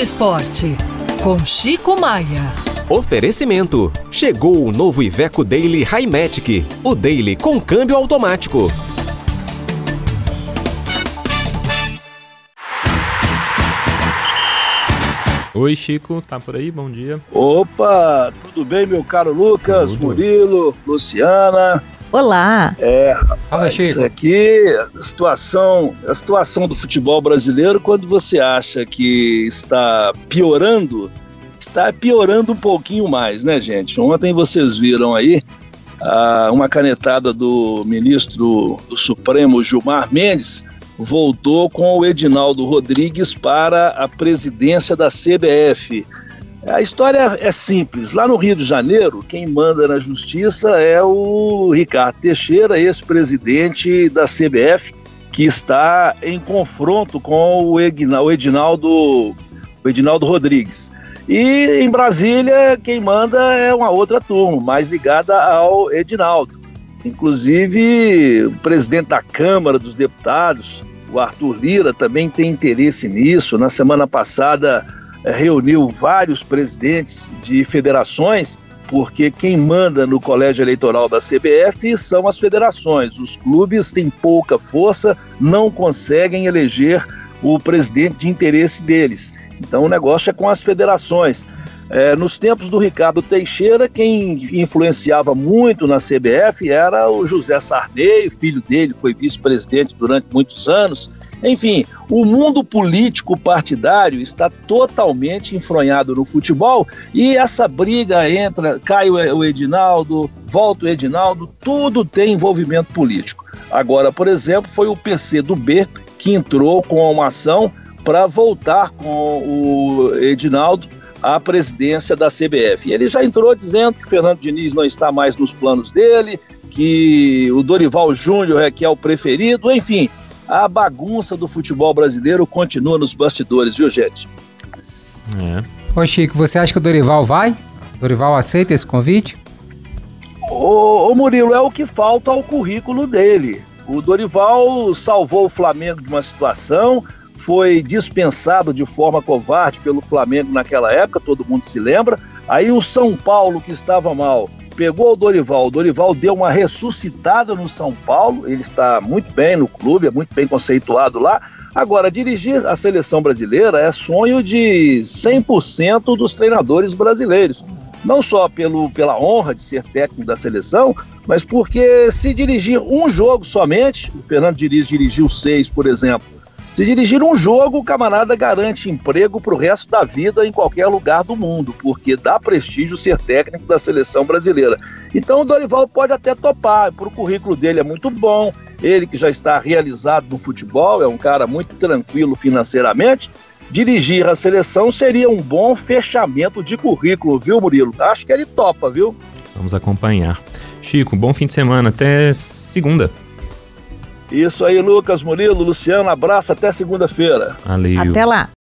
Esporte, com Chico Maia. Oferecimento. Chegou o novo Iveco Daily Highmatic, o Daily com câmbio automático. Oi, Chico, tá por aí? Bom dia. Opa, tudo bem, meu caro Lucas, tudo. Murilo, Luciana? Olá. É, rapaz, isso aqui, a situação, a situação do futebol brasileiro, quando você acha que está piorando, está piorando um pouquinho mais, né, gente? Ontem vocês viram aí ah, uma canetada do ministro do Supremo, Gilmar Mendes, voltou com o Edinaldo Rodrigues para a presidência da CBF. A história é simples. Lá no Rio de Janeiro, quem manda na justiça é o Ricardo Teixeira, ex-presidente da CBF, que está em confronto com o Edinaldo, o Edinaldo Rodrigues. E em Brasília, quem manda é uma outra turma, mais ligada ao Edinaldo. Inclusive, o presidente da Câmara dos Deputados, o Arthur Lira, também tem interesse nisso. Na semana passada, reuniu vários presidentes de federações, porque quem manda no colégio eleitoral da CBF são as federações. Os clubes têm pouca força, não conseguem eleger o presidente de interesse deles. Então o negócio é com as federações. É, nos tempos do Ricardo Teixeira, quem influenciava muito na CBF era o José Sarney, filho dele foi vice-presidente durante muitos anos. Enfim, o mundo político partidário está totalmente enfronhado no futebol e essa briga entra, cai o Edinaldo, volta o Edinaldo, tudo tem envolvimento político. Agora, por exemplo, foi o PC do B que entrou com uma ação para voltar com o Edinaldo à presidência da CBF. E ele já entrou dizendo que Fernando Diniz não está mais nos planos dele, que o Dorival Júnior é que é o preferido, enfim, a bagunça do futebol brasileiro continua nos bastidores, viu, gente? É. Ô Chico, você acha que o Dorival vai? O Dorival aceita esse convite? Ô, ô Murilo, é o que falta ao currículo dele. O Dorival salvou o Flamengo de uma situação, foi dispensado de forma covarde pelo Flamengo naquela época, todo mundo se lembra. Aí o São Paulo, que estava mal, pegou o Dorival. O Dorival deu uma ressuscitada no São Paulo. Ele está muito bem no clube, é muito bem conceituado lá. Agora, dirigir a seleção brasileira é sonho de 100% dos treinadores brasileiros. Não só pelo, pela honra de ser técnico da seleção, mas porque se dirigir um jogo somente, o Fernando Diniz dirigiu seis, por exemplo, se dirigir um jogo, o camarada garante emprego para o resto da vida em qualquer lugar do mundo, porque dá prestígio ser técnico da seleção brasileira. Então o Dorival pode até topar, para o currículo dele é muito bom, ele que já está realizado no futebol, é um cara muito tranquilo financeiramente. Dirigir a seleção seria um bom fechamento de currículo, viu, Murilo? Acho que ele topa, viu? Vamos acompanhar. Chico, bom fim de semana, até segunda. Isso aí, Lucas, Murilo, Luciano, abraço, até segunda-feira. Valeu. Até lá.